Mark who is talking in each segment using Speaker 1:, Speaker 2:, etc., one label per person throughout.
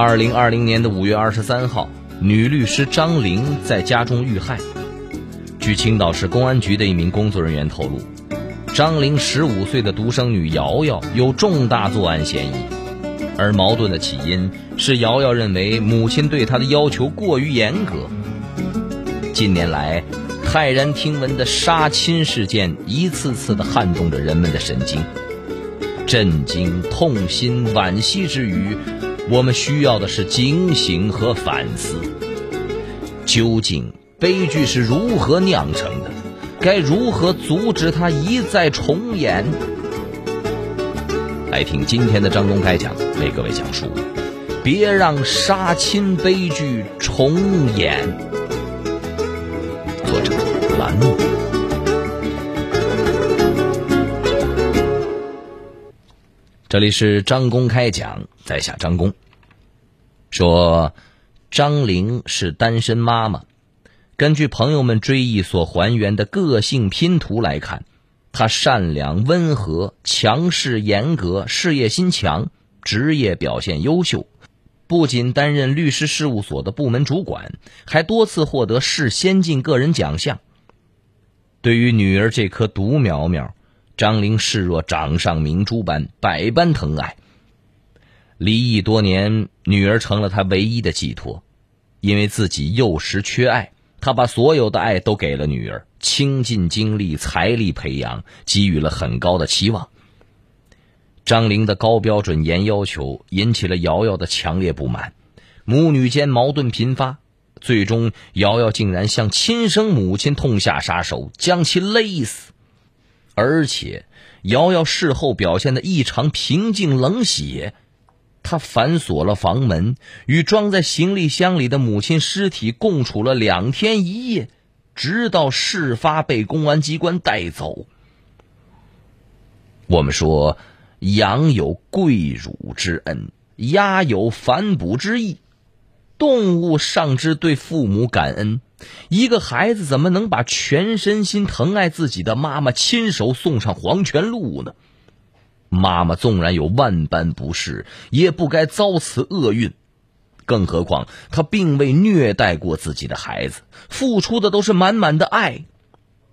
Speaker 1: 二零二零年的五月二十三号，女律师张玲在家中遇害。据青岛市公安局的一名工作人员透露，张玲十五岁的独生女瑶瑶有重大作案嫌疑，而矛盾的起因是瑶瑶认为母亲对她的要求过于严格。近年来，骇然听闻的杀亲事件一次次的撼动着人们的神经，震惊、痛心、惋惜之余，我们需要的是警醒和反思。究竟悲剧是如何酿成的？该如何阻止它一再重演？来听今天的张公开讲，为各位讲述：别让杀亲悲剧重演。作者栏目。这里是张公开讲，在下张公。说张玲是单身妈妈，根据朋友们追忆所还原的个性拼图来看，她善良、温和、强势、严格，事业心强，职业表现优秀。不仅担任律师事务所的部门主管，还多次获得市先进个人奖项。对于女儿这颗独苗苗，张玲视若掌上明珠般，百般疼爱。离异多年，女儿成了他唯一的寄托。因为自己幼时缺爱，他把所有的爱都给了女儿，倾尽精力、财力培养，给予了很高的期望。张玲的高标准、严要求引起了瑶瑶的强烈不满，母女间矛盾频发，最终瑶瑶竟然向亲生母亲痛下杀手，将其勒死。而且，瑶瑶事后表现的异常平静冷血，他反锁了房门，与装在行李箱里的母亲尸体共处了两天一夜，直到事发被公安机关带走。我们说。羊有跪乳之恩，鸦有反哺之意，动物尚知对父母感恩，一个孩子怎么能把全身心疼爱自己的妈妈亲手送上黄泉路呢？妈妈纵然有万般不是，也不该遭此厄运。更何况她并未虐待过自己的孩子，付出的都是满满的爱。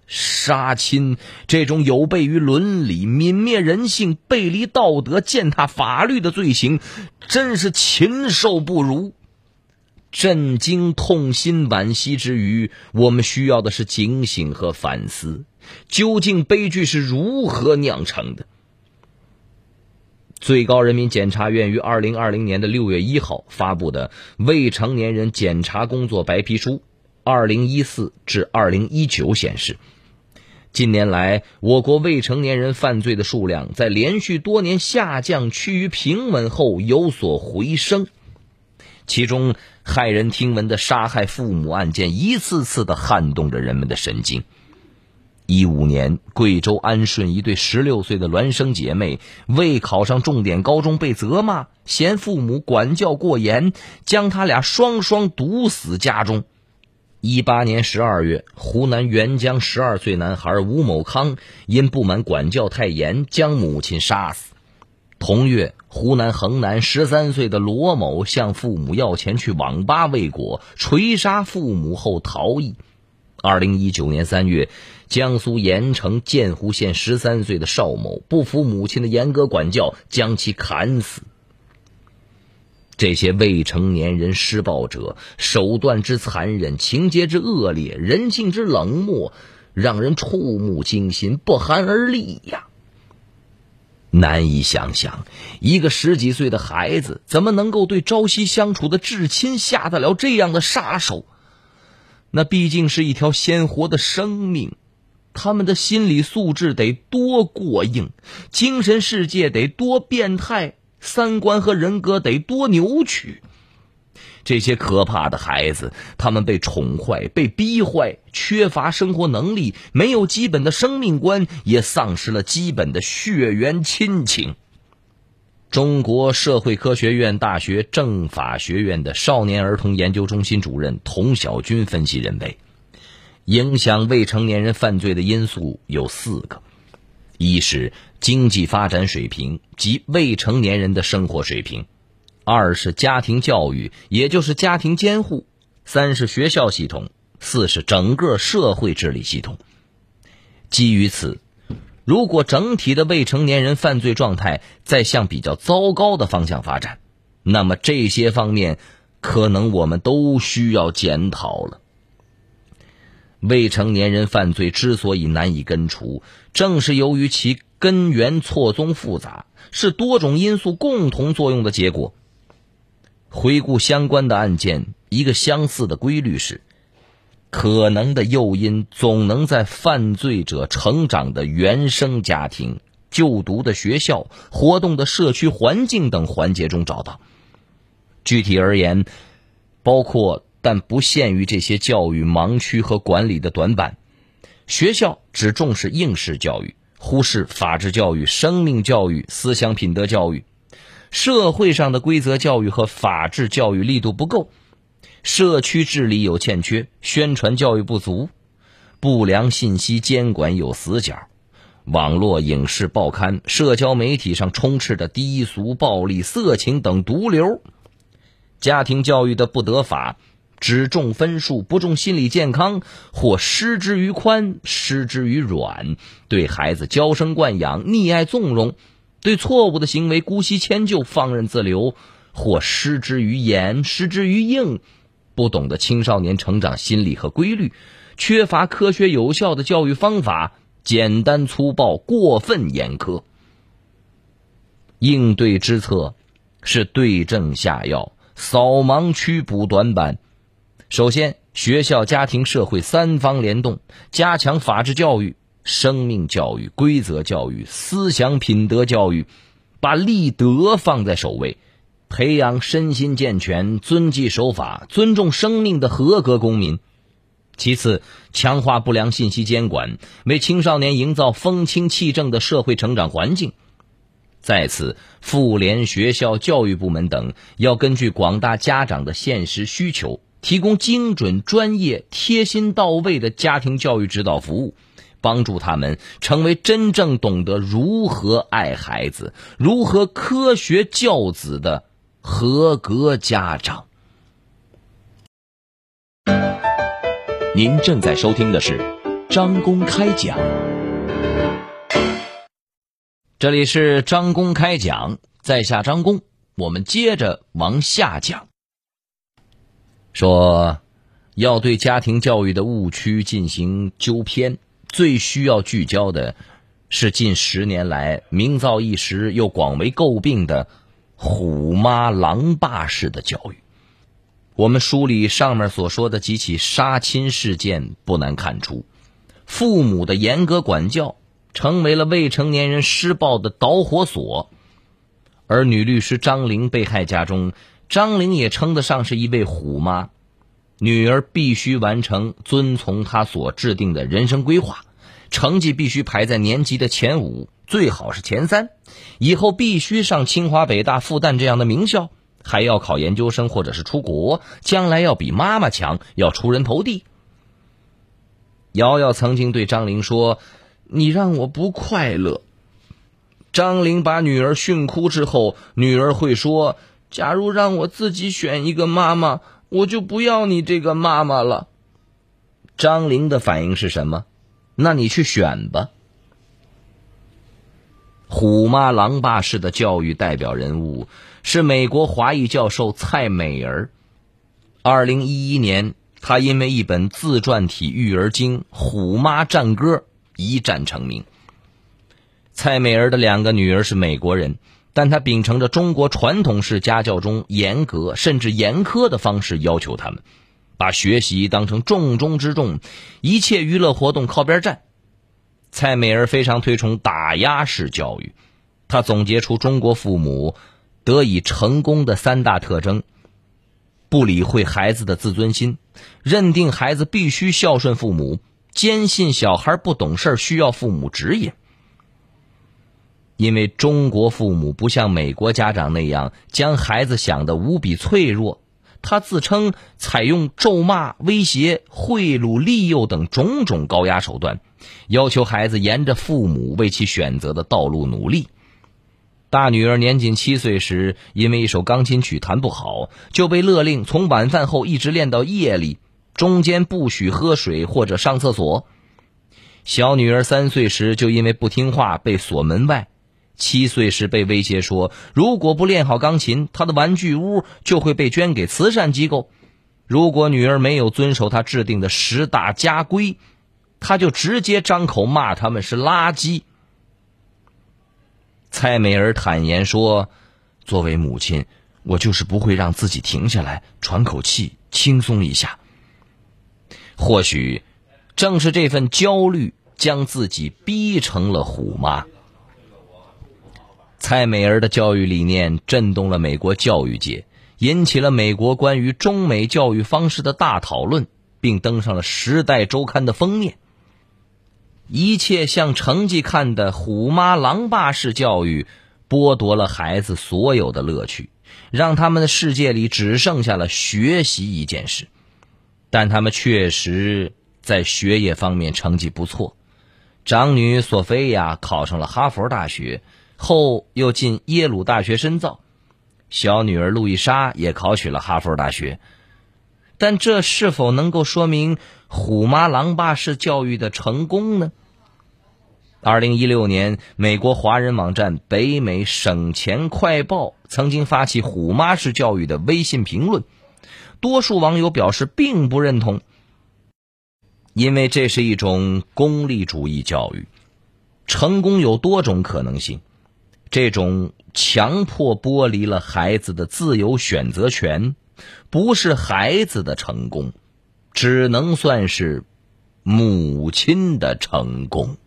Speaker 1: 杀亲这种有悖于伦理、泯灭人性、背离道德、践踏法律的罪行，真是禽兽不如。震惊、痛心、惋惜之余，我们需要的是警醒和反思。究竟悲剧是如何酿成的？最高人民检察院于二零二零年的六月一号发布的《未成年人检察工作白皮书（二零一四至二零一九）》显示。近年来，我国未成年人犯罪的数量在连续多年下降趋于平稳后有所回升，其中骇人听闻的杀害父母案件一次次的撼动着人们的神经。一五年，贵州安顺一对十六岁的孪生姐妹未考上重点高中被责骂，嫌父母管教过严，将他俩双双毒死家中。一八年十二月，湖南沅江十二岁男孩吴某康因不满管教太严，将母亲杀死。同月，湖南衡南十三岁的罗某向父母要钱去网吧未果，锤杀父母后逃逸。二零一九年三月，江苏盐城建湖县十三岁的邵某不服母亲的严格管教，将其砍死。这些未成年人施暴者手段之残忍，情节之恶劣，人性之冷漠，让人触目惊心，不寒而栗呀！难以想象，一个十几岁的孩子怎么能够对朝夕相处的至亲下得了这样的杀手？那毕竟是一条鲜活的生命，他们的心理素质得多过硬，精神世界得多变态。三观和人格得多扭曲！这些可怕的孩子，他们被宠坏、被逼坏，缺乏生活能力，没有基本的生命观，也丧失了基本的血缘亲情。中国社会科学院大学政法学院的少年儿童研究中心主任童晓军分析认为，影响未成年人犯罪的因素有四个。一是经济发展水平及未成年人的生活水平，二是家庭教育，也就是家庭监护；三是学校系统；四是整个社会治理系统。基于此，如果整体的未成年人犯罪状态在向比较糟糕的方向发展，那么这些方面可能我们都需要检讨了。未成年人犯罪之所以难以根除，正是由于其根源错综复杂，是多种因素共同作用的结果。回顾相关的案件，一个相似的规律是：可能的诱因总能在犯罪者成长的原生家庭、就读的学校、活动的社区环境等环节中找到。具体而言，包括但不限于这些教育盲区和管理的短板。学校只重视应试教育，忽视法治教育、生命教育、思想品德教育。社会上的规则教育和法治教育力度不够，社区治理有欠缺，宣传教育不足，不良信息监管有死角，网络、影视、报刊、社交媒体上充斥着低俗、暴力、色情等毒瘤，家庭教育的不得法，只重分数不重心理健康，或失之于宽，失之于软，对孩子娇生惯养、溺爱纵容。对错误的行为姑息迁就、放任自流，或失之于严、失之于硬，不懂得青少年成长心理和规律，缺乏科学有效的教育方法，简单粗暴、过分严苛。应对之策是对症下药、扫盲区、补短板。首先，学校、家庭、社会三方联动，加强法治教育。生命教育、规则教育、思想品德教育，把立德放在首位，培养身心健全、遵纪守法、尊重生命的合格公民。其次，强化不良信息监管，为青少年营造风清气正的社会成长环境。再次，妇联、学校、教育部门等要根据广大家长的现实需求，提供精准、专业、贴心到位的家庭教育指导服务。帮助他们成为真正懂得如何爱孩子、如何科学教子的合格家长。
Speaker 2: 您正在收听的是张公开讲，
Speaker 1: 这里是张公开讲，在下张公，我们接着往下讲，说要对家庭教育的误区进行纠偏。最需要聚焦的，是近十年来名噪一时又广为诟病的“虎妈狼爸”式的教育。我们梳理上面所说的几起杀亲事件，不难看出，父母的严格管教成为了未成年人施暴的导火索。而女律师张玲被害家中，张玲也称得上是一位“虎妈”。女儿必须完成遵从她所制定的人生规划，成绩必须排在年级的前五，最好是前三。以后必须上清华、北大、复旦这样的名校，还要考研究生或者是出国，将来要比妈妈强，要出人头地。瑶瑶曾经对张玲说：“你让我不快乐。”张玲把女儿训哭之后，女儿会说：“假如让我自己选一个妈妈。”我就不要你这个妈妈了。张玲的反应是什么？那你去选吧。虎妈狼爸式的教育代表人物是美国华裔教授蔡美儿。二零一一年，她因为一本自传体育儿经《虎妈战歌》一战成名。蔡美儿的两个女儿是美国人。但他秉承着中国传统式家教中严格甚至严苛的方式要求他们，把学习当成重中之重，一切娱乐活动靠边站。蔡美儿非常推崇打压式教育，他总结出中国父母得以成功的三大特征：不理会孩子的自尊心，认定孩子必须孝顺父母，坚信小孩不懂事需要父母指引。因为中国父母不像美国家长那样将孩子想得无比脆弱，他自称采用咒骂、威胁、贿赂、利诱等种种高压手段，要求孩子沿着父母为其选择的道路努力。大女儿年仅七岁时，因为一首钢琴曲弹不好，就被勒令从晚饭后一直练到夜里，中间不许喝水或者上厕所。小女儿三岁时就因为不听话被锁门外，七岁时被威胁说，如果不练好钢琴，他的玩具屋就会被捐给慈善机构。如果女儿没有遵守他制定的十大家规，他就直接张口骂他们是垃圾。蔡美儿坦言说：“作为母亲，我就是不会让自己停下来喘口气、轻松一下。或许。”正是这份焦虑，将自己逼成了虎妈。蔡美儿的教育理念震动了美国教育界，引起了美国关于中美教育方式的大讨论，并登上了《时代周刊》的封面。一切向成绩看的虎妈狼爸式教育，剥夺了孩子所有的乐趣，让他们的世界里只剩下了学习一件事。但他们确实。在学业方面成绩不错，长女索菲亚考上了哈佛大学，后又进耶鲁大学深造；小女儿路易莎也考取了哈佛大学。但这是否能够说明虎妈狼爸式教育的成功呢？二零一六年，美国华人网站北美省钱快报曾经发起虎妈式教育的微信评论，多数网友表示并不认同。因为这是一种功利主义教育，成功有多种可能性，这种强迫剥离了孩子的自由选择权，不是孩子的成功，只能算是母亲的成功。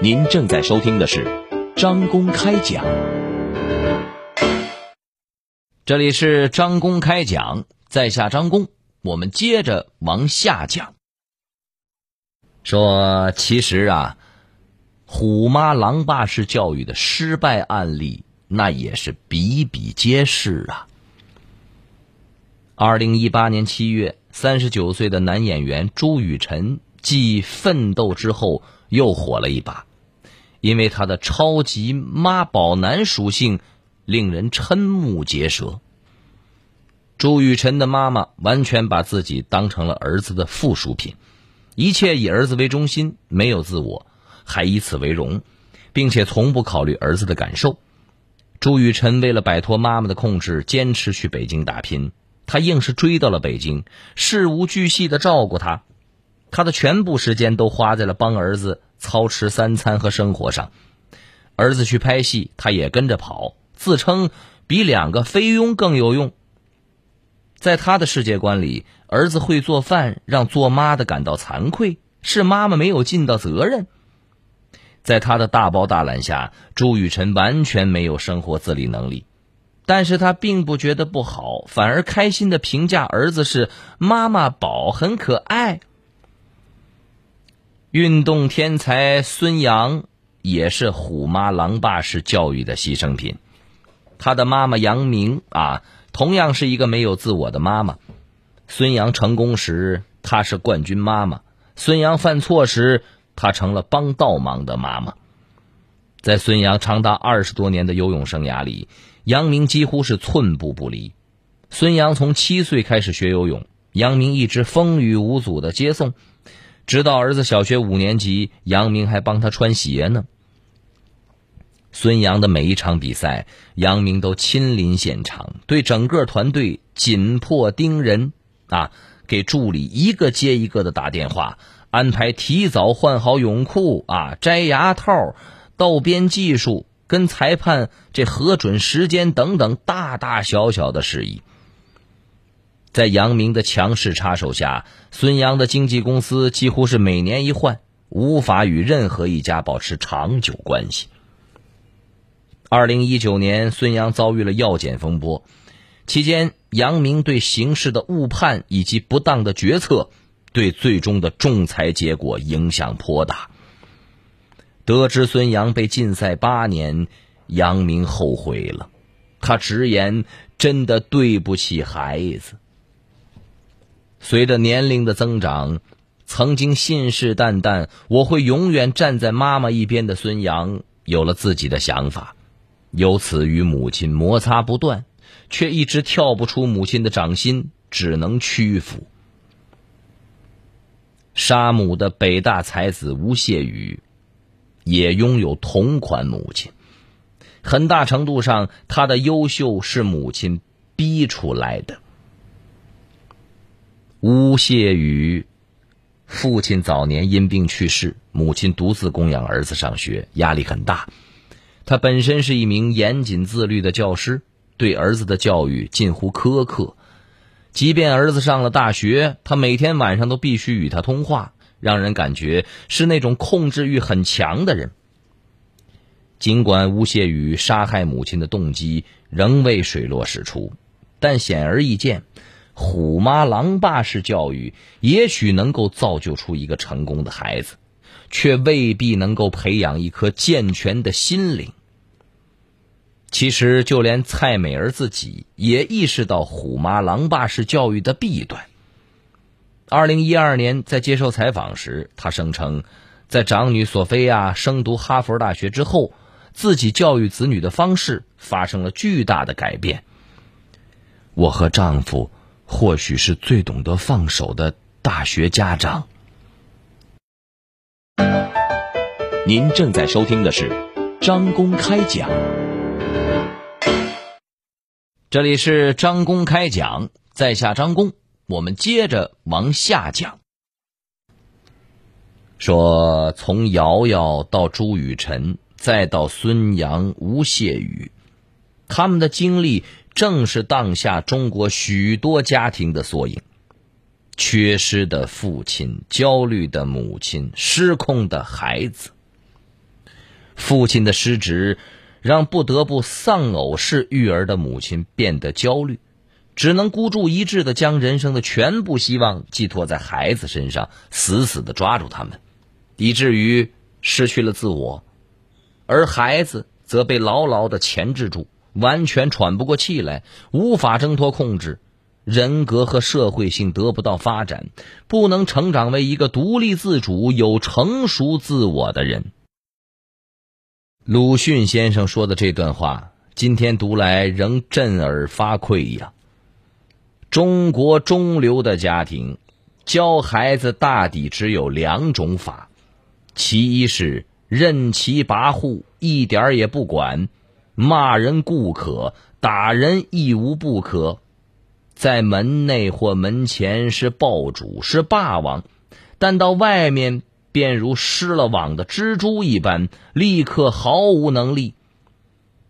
Speaker 2: 您正在收听的是张公开讲，
Speaker 1: 这里是张公开讲。在下张工，我们接着往下讲。说，其实啊，虎妈狼爸式教育的失败案例，那也是比比皆是啊。二零一八年七月，三十九岁的男演员朱雨辰，继《奋斗》之后又火了一把，因为他的超级妈宝男属性，令人瞠目结舌。朱雨辰的妈妈完全把自己当成了儿子的附属品，一切以儿子为中心，没有自我，还以此为荣，并且从不考虑儿子的感受。朱雨辰为了摆脱妈妈的控制，坚持去北京打拼。他硬是追到了北京，事无巨细的照顾他，他的全部时间都花在了帮儿子操持三餐和生活上。儿子去拍戏，他也跟着跑，自称比两个菲佣更有用。在他的世界观里，儿子会做饭让做妈的感到惭愧，是妈妈没有尽到责任。在他的大包大揽下，朱雨辰完全没有生活自理能力，但是他并不觉得不好，反而开心的评价儿子是妈妈宝，很可爱。运动天才孙杨也是虎妈狼爸式教育的牺牲品，他的妈妈杨明啊。同样是一个没有自我的妈妈，孙杨成功时，她是冠军妈妈；孙杨犯错时，她成了帮倒忙的妈妈。在孙杨长达二十多年的游泳生涯里，杨明几乎是寸步不离。孙杨从七岁开始学游泳，杨明一直风雨无阻的接送，直到儿子小学五年级，杨明还帮他穿鞋呢。孙杨的每一场比赛，杨明都亲临现场，对整个团队紧迫盯人啊，给助理一个接一个的打电话，安排提早换好泳裤啊，摘牙套，倒边技术，跟裁判这核准时间等等大大小小的事宜。在杨明的强势插手下，孙杨的经纪公司几乎是每年一换，无法与任何一家保持长久关系。二零一九年，孙杨遭遇了药检风波，期间杨明对形势的误判以及不当的决策，对最终的仲裁结果影响颇大。得知孙杨被禁赛八年，杨明后悔了，他直言：“真的对不起孩子。”随着年龄的增长，曾经信誓旦旦我会永远站在妈妈一边的孙杨，有了自己的想法，由此与母亲摩擦不断，却一直跳不出母亲的掌心，只能屈服。杀母的北大才子吴谢宇，也拥有同款母亲。很大程度上，他的优秀是母亲逼出来的。吴谢宇，父亲早年因病去世，母亲独自供养儿子上学，压力很大。他本身是一名严谨自律的教师，对儿子的教育近乎苛刻。即便儿子上了大学，他每天晚上都必须与他通话，让人感觉是那种控制欲很强的人。尽管吴谢宇杀害母亲的动机仍未水落石出，但显而易见，虎妈狼爸式教育也许能够造就出一个成功的孩子，却未必能够培养一颗健全的心灵。其实，就连蔡美儿自己也意识到虎妈狼爸式教育的弊端。二零一二年，在接受采访时，她声称，在长女索菲亚升读哈佛大学之后，自己教育子女的方式发生了巨大的改变。我和丈夫或许是最懂得放手的大学家长。
Speaker 2: 您正在收听的是张公开讲。
Speaker 1: 这里是张公开讲，在下张公，我们接着往下讲。说从瑶瑶到朱雨辰，再到孙杨、吴谢宇，他们的经历正是当下中国许多家庭的缩影：缺失的父亲、焦虑的母亲、失控的孩子。父亲的失职。让不得不丧偶式育儿的母亲变得焦虑，只能孤注一掷的将人生的全部希望寄托在孩子身上，死死的抓住他们，以至于失去了自我，而孩子则被牢牢的钳制住，完全喘不过气来，无法挣脱控制，人格和社会性得不到发展，不能成长为一个独立自主、有成熟自我的人。鲁迅先生说的这段话，今天读来仍震耳发聩呀。中国中流的家庭教孩子大抵只有两种法：其一是任其跋扈，一点儿也不管，骂人固可，打人亦无不可，在门内或门前是暴主是霸王，但到外面。便如失了网的蜘蛛一般，立刻毫无能力。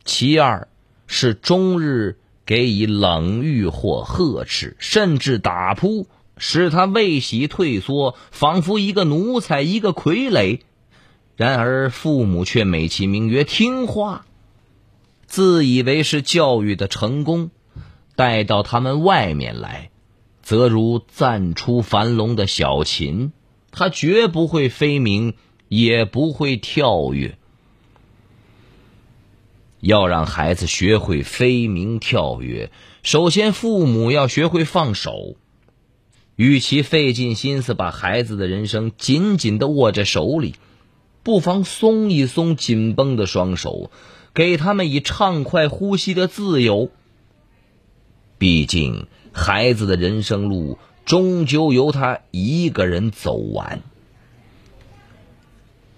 Speaker 1: 其二是终日给以冷遇或呵斥，甚至打扑，使他未喜退缩，仿佛一个奴才，一个傀儡。然而父母却美其名曰听话，自以为是教育的成功。带到他们外面来，则如暂出樊笼的小禽。他绝不会飞鸣，也不会跳跃。要让孩子学会飞鸣跳跃，首先父母要学会放手。与其费尽心思把孩子的人生紧紧的握在手里，不妨松一松紧绷的双手，给他们以畅快呼吸的自由。毕竟，孩子的人生路。终究由他一个人走完。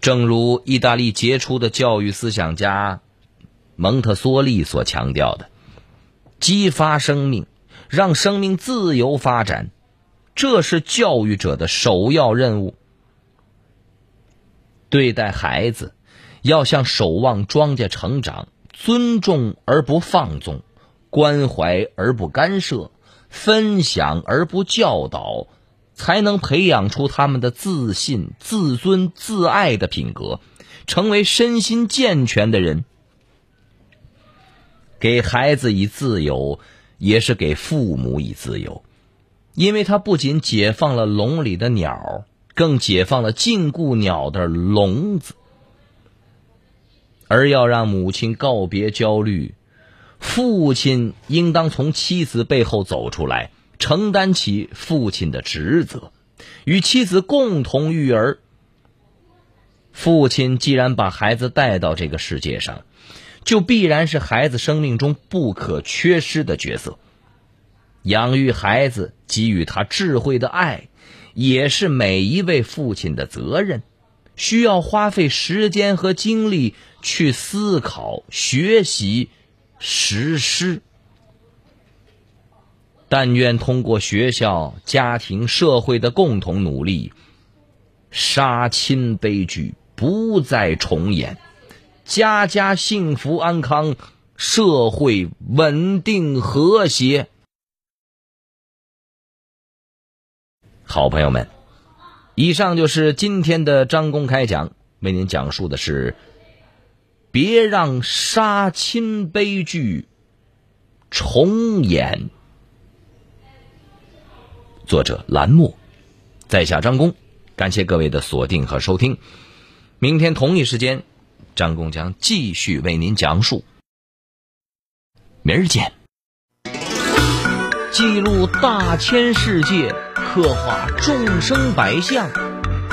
Speaker 1: 正如意大利杰出的教育思想家蒙特梭利所强调的：“激发生命，让生命自由发展，这是教育者的首要任务。对待孩子，要像守望庄稼成长，尊重而不放纵，关怀而不干涉。”分享而不教导，才能培养出他们的自信、自尊、自爱的品格，成为身心健全的人。给孩子以自由，也是给父母以自由，因为他不仅解放了笼里的鸟，更解放了禁锢鸟的笼子。而要让母亲告别焦虑。父亲应当从妻子背后走出来，承担起父亲的职责，与妻子共同育儿。父亲既然把孩子带到这个世界上，就必然是孩子生命中不可缺失的角色。养育孩子，给予他智慧的爱，也是每一位父亲的责任，需要花费时间和精力去思考、学习、实施。但愿通过学校、家庭、社会的共同努力，杀亲悲剧不再重演，家家幸福安康，社会稳定和谐。好朋友们，以上就是今天的张公开讲，为您讲述的是：别让杀亲悲剧重演。作者蓝墨，在下张工，感谢各位的锁定和收听。明天同一时间，张工将继续为您讲述。明儿见。记录大千世界，刻画众生百相，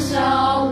Speaker 3: 少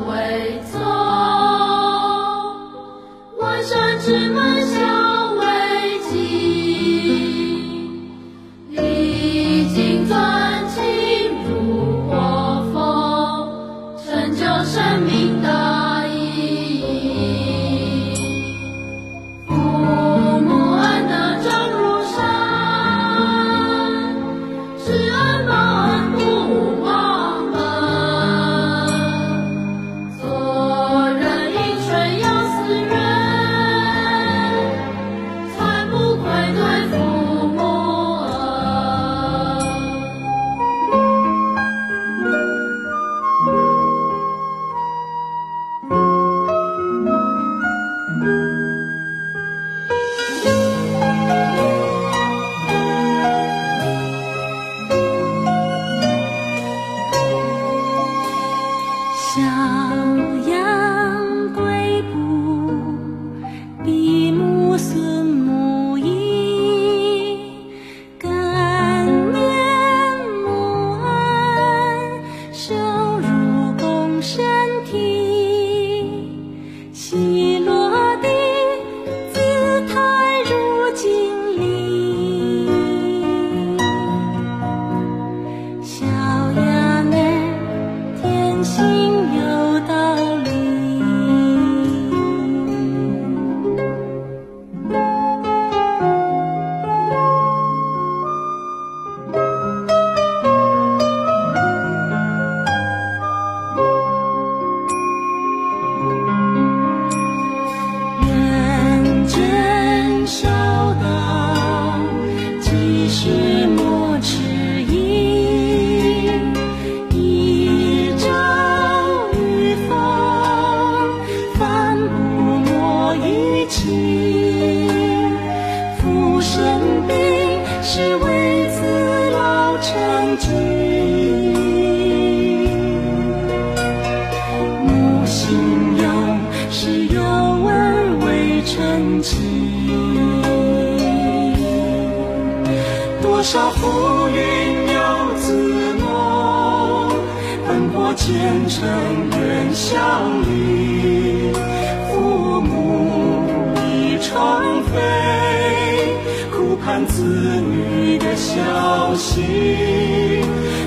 Speaker 3: 子女的消息。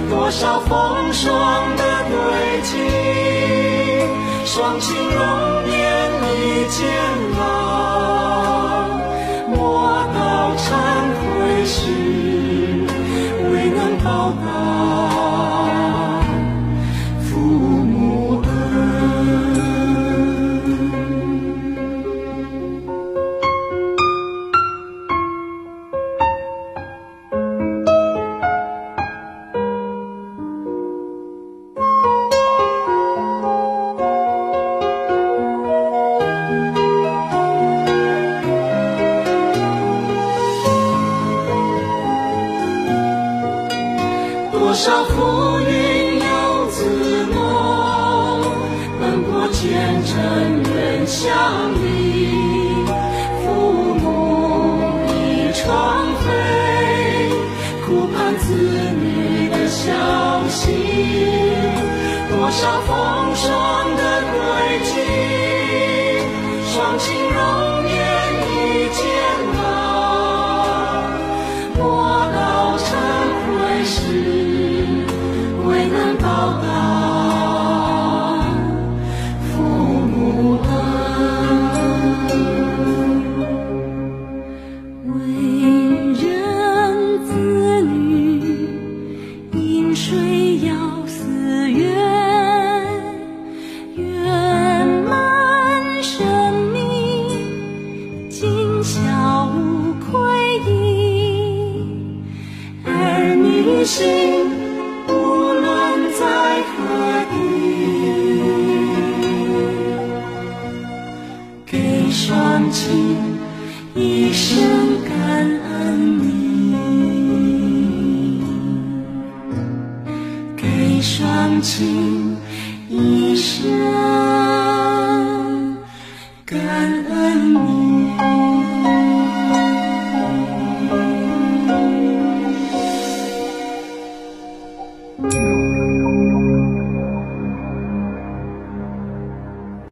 Speaker 3: 多少风霜多少浮云游子梦，奔波前程远乡里，父母已窗飞，苦盼子女的消息。多少风霜的水要死